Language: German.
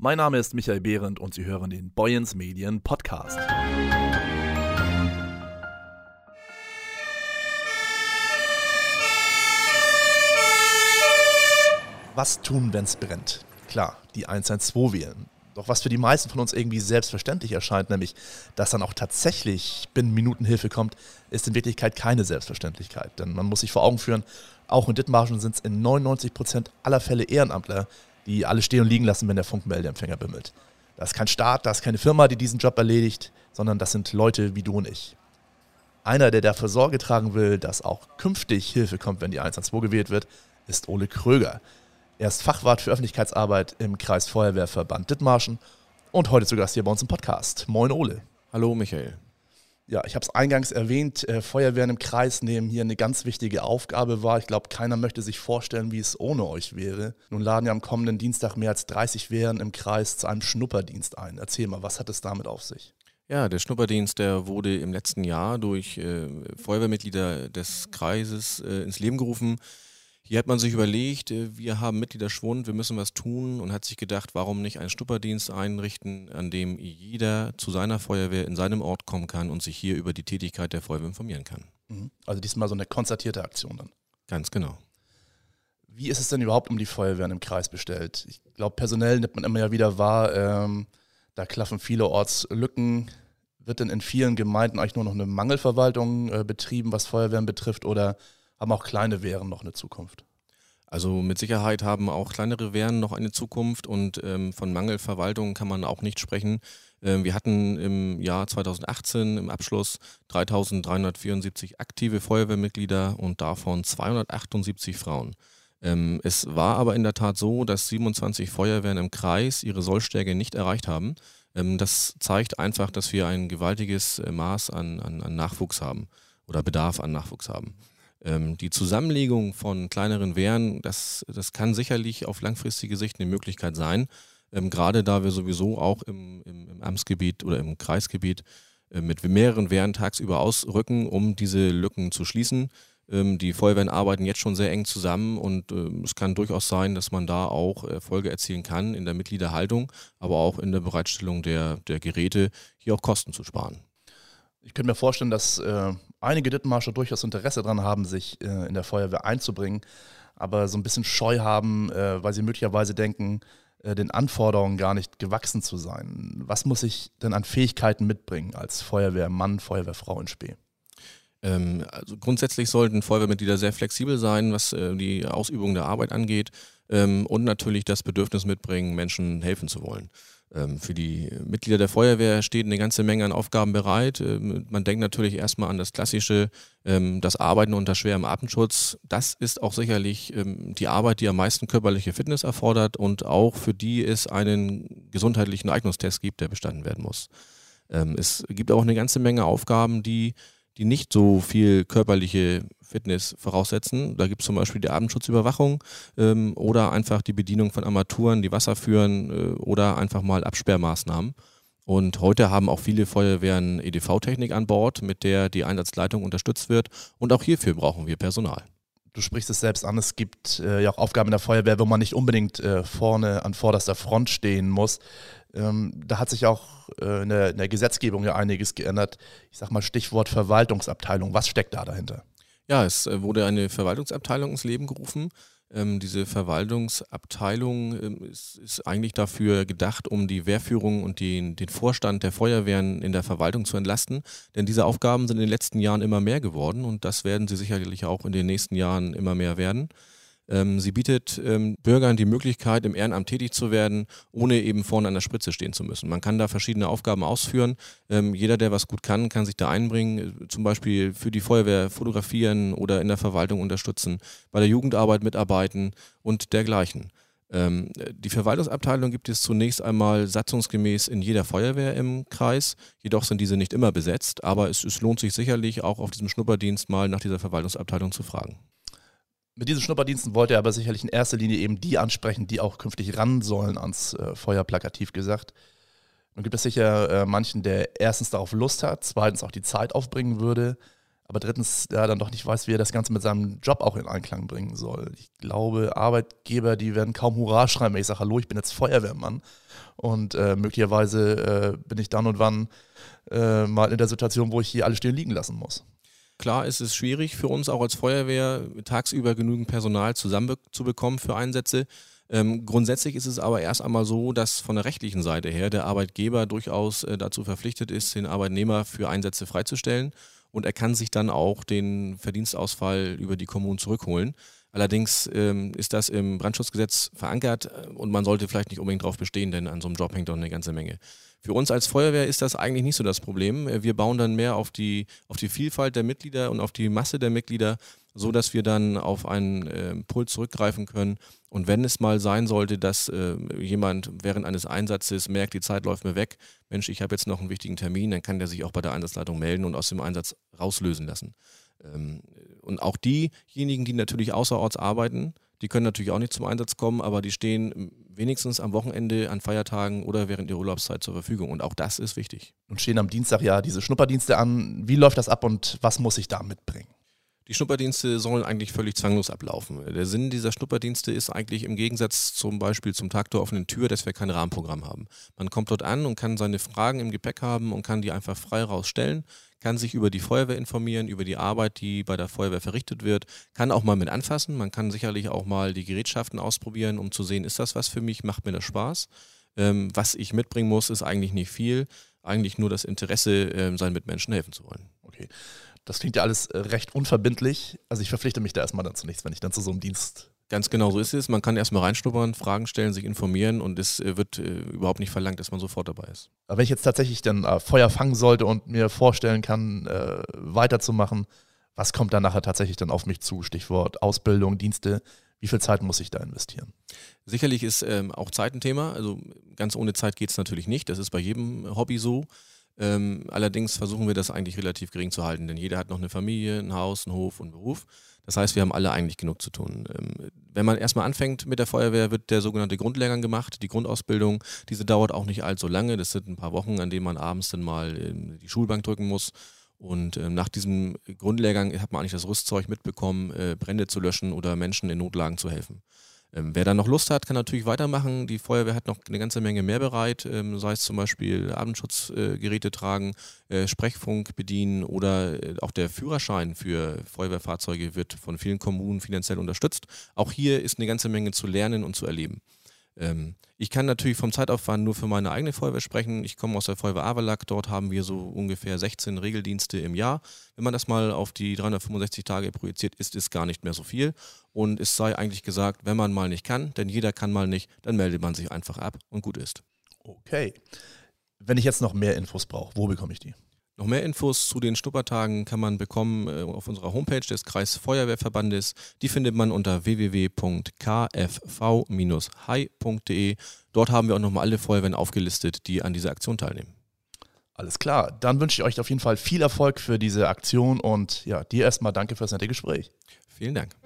Mein Name ist Michael Behrendt und Sie hören den Boyens Medien Podcast. Was tun, wenn es brennt? Klar, die 112 wählen. Doch was für die meisten von uns irgendwie selbstverständlich erscheint, nämlich, dass dann auch tatsächlich binnen Minuten Hilfe kommt, ist in Wirklichkeit keine Selbstverständlichkeit. Denn man muss sich vor Augen führen, auch in Dithmarschen sind es in 99 Prozent aller Fälle Ehrenamtler, die alle stehen und liegen lassen, wenn der Funkmeldeempfänger bimmelt. Das ist kein Staat, das ist keine Firma, die diesen Job erledigt, sondern das sind Leute wie du und ich. Einer, der dafür Sorge tragen will, dass auch künftig Hilfe kommt, wenn die 112 gewählt wird, ist Ole Kröger. Er ist Fachwart für Öffentlichkeitsarbeit im Kreis Feuerwehrverband Dithmarschen und heute zu Gast hier bei uns im Podcast. Moin Ole. Hallo Michael. Ja, ich habe es eingangs erwähnt, äh, Feuerwehren im Kreis nehmen hier eine ganz wichtige Aufgabe wahr. Ich glaube, keiner möchte sich vorstellen, wie es ohne euch wäre. Nun laden ja am kommenden Dienstag mehr als 30 Wehren im Kreis zu einem Schnupperdienst ein. Erzähl mal, was hat es damit auf sich? Ja, der Schnupperdienst, der wurde im letzten Jahr durch äh, Feuerwehrmitglieder des Kreises äh, ins Leben gerufen. Hier hat man sich überlegt, äh, wir haben Mitgliederschwund, wir müssen was tun und hat sich gedacht, warum nicht einen Schnupperdienst einrichten, an dem jeder zu seiner Feuerwehr in seinem Ort kommen kann und sich hier über die Tätigkeit der Feuerwehr informieren kann. Mhm. Also diesmal so eine konzertierte Aktion dann. Ganz genau. Wie ist es denn überhaupt um die Feuerwehren im Kreis bestellt? Ich glaube, personell nimmt man immer ja wieder wahr, ähm, da klaffen vielerorts Lücken. Wird denn in vielen Gemeinden eigentlich nur noch eine Mangelverwaltung äh, betrieben, was Feuerwehren betrifft, oder haben auch kleine Wehren noch eine Zukunft? Also mit Sicherheit haben auch kleinere Wehren noch eine Zukunft und ähm, von Mangelverwaltung kann man auch nicht sprechen. Ähm, wir hatten im Jahr 2018 im Abschluss 3374 aktive Feuerwehrmitglieder und davon 278 Frauen. Ähm, es war aber in der Tat so, dass 27 Feuerwehren im Kreis ihre Sollstärke nicht erreicht haben. Ähm, das zeigt einfach, dass wir ein gewaltiges äh, Maß an, an, an Nachwuchs haben oder Bedarf an Nachwuchs haben. Ähm, die Zusammenlegung von kleineren Wehren, das, das kann sicherlich auf langfristige Sicht eine Möglichkeit sein. Ähm, gerade da wir sowieso auch im, im, im Amtsgebiet oder im Kreisgebiet äh, mit mehreren Wehren tagsüber ausrücken, um diese Lücken zu schließen. Ähm, die Feuerwehren arbeiten jetzt schon sehr eng zusammen und äh, es kann durchaus sein, dass man da auch Erfolge erzielen kann in der Mitgliederhaltung, aber auch in der Bereitstellung der, der Geräte, hier auch Kosten zu sparen. Ich könnte mir vorstellen, dass äh, einige Dittenmarscher durchaus Interesse daran haben, sich äh, in der Feuerwehr einzubringen, aber so ein bisschen Scheu haben, äh, weil sie möglicherweise denken, äh, den Anforderungen gar nicht gewachsen zu sein. Was muss ich denn an Fähigkeiten mitbringen als Feuerwehrmann, Feuerwehrfrau in Spee? Ähm, also grundsätzlich sollten Feuerwehrmitglieder sehr flexibel sein, was äh, die Ausübung der Arbeit angeht ähm, und natürlich das Bedürfnis mitbringen, Menschen helfen zu wollen. Ähm, für die Mitglieder der Feuerwehr steht eine ganze Menge an Aufgaben bereit. Ähm, man denkt natürlich erstmal an das klassische, ähm, das Arbeiten unter schwerem Atemschutz. Das ist auch sicherlich die Arbeit, die am meisten körperliche Fitness erfordert und auch für die es einen gesundheitlichen Eignungstest gibt, der bestanden werden muss. Es gibt auch eine ganze Menge Aufgaben, die die nicht so viel körperliche Fitness voraussetzen. Da gibt es zum Beispiel die Abendschutzüberwachung ähm, oder einfach die Bedienung von Armaturen, die Wasser führen äh, oder einfach mal Absperrmaßnahmen. Und heute haben auch viele Feuerwehren EDV-Technik an Bord, mit der die Einsatzleitung unterstützt wird. Und auch hierfür brauchen wir Personal. Du sprichst es selbst an, es gibt äh, ja auch Aufgaben in der Feuerwehr, wo man nicht unbedingt äh, vorne an vorderster Front stehen muss. Ähm, da hat sich auch äh, in, der, in, der, Gesetzgebung ja einiges geändert. Ich sag mal Stichwort Verwaltungsabteilung. Was steckt da dahinter? Ja, es äh, wurde eine Verwaltungsabteilung ins Leben gerufen. Ähm, diese Verwaltungsabteilung ähm, ist, ist, eigentlich dafür gedacht, um die Wehrführung und den, den Vorstand der Feuerwehren in der Verwaltung zu entlasten. Denn diese Aufgaben sind in den letzten Jahren immer mehr geworden und das werden sie sicherlich auch in den nächsten Jahren immer mehr werden. Ähm, sie bietet ähm, Bürgern die Möglichkeit, im Ehrenamt tätig zu werden, ohne eben vorne an der Spritze stehen zu müssen. Man kann da verschiedene Aufgaben ausführen. Ähm, jeder, der was gut kann, kann sich da einbringen, äh, zum Beispiel für die Feuerwehr fotografieren oder in der Verwaltung unterstützen, bei der Jugendarbeit mitarbeiten und dergleichen. Die Verwaltungsabteilung gibt es zunächst einmal satzungsgemäß in jeder Feuerwehr im Kreis. Jedoch sind diese nicht immer besetzt, aber es, es lohnt sich sicherlich auch auf diesem Schnupperdienst mal nach dieser Verwaltungsabteilung zu fragen. Mit diesen Schnupperdiensten wollte er aber sicherlich in erster Linie eben die ansprechen, die auch künftig ran sollen ans äh, Feuer, plakativ gesagt. Nun gibt es sicher äh, manchen, der erstens darauf Lust hat, zweitens auch die Zeit aufbringen würde. aber drittens ja, dann doch nicht weiß, wie er das Ganze mit seinem Job auch in Einklang bringen soll. Ich glaube, Arbeitgeber, die werden kaum Hurra schreiben, wenn ich sage, hallo, ich bin jetzt Feuerwehrmann und äh, möglicherweise äh, bin ich dann und wann äh, mal in der Situation, wo ich hier alle stehen liegen lassen muss. Klar ist es schwierig für uns auch als Feuerwehr, tagsüber genügend Personal zusammenzubekommen für Einsätze. Ähm, grundsätzlich ist es aber erst einmal so, dass von der rechtlichen Seite her der Arbeitgeber durchaus äh, dazu verpflichtet ist, den Arbeitnehmer für Einsätze freizustellen und er kann sich dann auch den Verdienstausfall über die Kommunen zurückholen. Allerdings ähm, ist das im Brandschutzgesetz verankert äh, und man sollte vielleicht nicht unbedingt darauf bestehen, denn an so einem Job hängt doch eine ganze Menge. Für uns als Feuerwehr ist das eigentlich nicht so das Problem. Äh, wir bauen dann mehr auf die, auf die Vielfalt der Mitglieder und auf die Masse der Mitglieder, so dass wir dann auf einen äh, Puls zurückgreifen können. Und wenn es mal sein sollte, dass äh, jemand während eines Einsatzes merkt, die Zeit läuft mir weg, Mensch, ich habe jetzt noch einen wichtigen Termin, dann kann der sich auch bei der Einsatzleitung melden und aus dem Einsatz rauslösen lassen. Ähm, und auch diejenigen, die natürlich außerorts arbeiten, die können natürlich auch nicht zum Einsatz kommen, aber die stehen wenigstens am Wochenende, an Feiertagen oder während ihrer Urlaubszeit zur Verfügung. Und auch das ist wichtig. Und stehen am Dienstag ja diese Schnupperdienste an. Wie läuft das ab und was muss ich da mitbringen? Die Schnupperdienste sollen eigentlich völlig zwanglos ablaufen. Der Sinn dieser Schnupperdienste ist eigentlich im Gegensatz zum Beispiel zum Tag der offenen Tür, dass wir kein Rahmenprogramm haben. Man kommt dort an und kann seine Fragen im Gepäck haben und kann die einfach frei rausstellen, kann sich über die Feuerwehr informieren, über die Arbeit, die bei der Feuerwehr verrichtet wird, kann auch mal mit anfassen. Man kann sicherlich auch mal die Gerätschaften ausprobieren, um zu sehen, ist das was für mich, macht mir das Spaß. Ähm, was ich mitbringen muss, ist eigentlich nicht viel, eigentlich nur das Interesse, ähm, seinen Mitmenschen helfen zu wollen. Okay. Das klingt ja alles äh, recht unverbindlich. Also ich verpflichte mich da erstmal dann zu nichts, wenn ich dann zu so einem Dienst. Ganz genau so ist es. Man kann erstmal reinschnuppern, Fragen stellen, sich informieren und es äh, wird äh, überhaupt nicht verlangt, dass man sofort dabei ist. Aber wenn ich jetzt tatsächlich dann äh, Feuer fangen sollte und mir vorstellen kann, äh, weiterzumachen, was kommt dann nachher tatsächlich dann auf mich zu? Stichwort Ausbildung, Dienste. Wie viel Zeit muss ich da investieren? Sicherlich ist ähm, auch Zeit ein Thema. Also ganz ohne Zeit geht es natürlich nicht. Das ist bei jedem Hobby so. Ähm, allerdings versuchen wir das eigentlich relativ gering zu halten, denn jeder hat noch eine Familie, ein Haus, einen Hof und einen Beruf. Das heißt, wir haben alle eigentlich genug zu tun. Ähm, wenn man erstmal anfängt mit der Feuerwehr, wird der sogenannte Grundlehrgang gemacht, die Grundausbildung. Diese dauert auch nicht allzu lange. Das sind ein paar Wochen, an denen man abends dann mal die Schulbank drücken muss. Und ähm, nach diesem Grundlehrgang hat man eigentlich das Rüstzeug mitbekommen, äh, Brände zu löschen oder Menschen in Notlagen zu helfen. Ähm, wer da noch Lust hat, kann natürlich weitermachen. Die Feuerwehr hat noch eine ganze Menge mehr bereit, ähm, sei es zum Beispiel Abendschutzgeräte äh, tragen, äh, Sprechfunk bedienen oder äh, auch der Führerschein für Feuerwehrfahrzeuge wird von vielen Kommunen finanziell unterstützt. Auch hier ist eine ganze Menge zu lernen und zu erleben. Ähm, ich kann natürlich vom Zeitaufwand nur für meine eigene Feuerwehr sprechen. Ich komme aus der Feuerwehr Averlack. Dort haben wir so ungefähr 16 Regeldienste im Jahr. Wenn man das mal auf die 365 Tage projiziert, ist es gar nicht mehr so viel. Und es sei eigentlich gesagt, wenn man mal nicht kann, denn jeder kann mal nicht, dann meldet man sich einfach ab und gut ist. Okay. Wenn ich jetzt noch mehr Infos brauche, wo bekomme ich die? Noch mehr Infos zu den Schnuppertagen kann man bekommen äh, auf unserer Homepage des Kreisfeuerwehrverbandes. Die findet man unter www.kfv-hi.de. Dort haben wir auch nochmal alle Feuerwehren aufgelistet, die an dieser Aktion teilnehmen. Alles klar, dann wünsche ich euch auf jeden Fall viel Erfolg für diese Aktion und ja, dir erstmal danke für das nette Gespräch. Vielen Dank.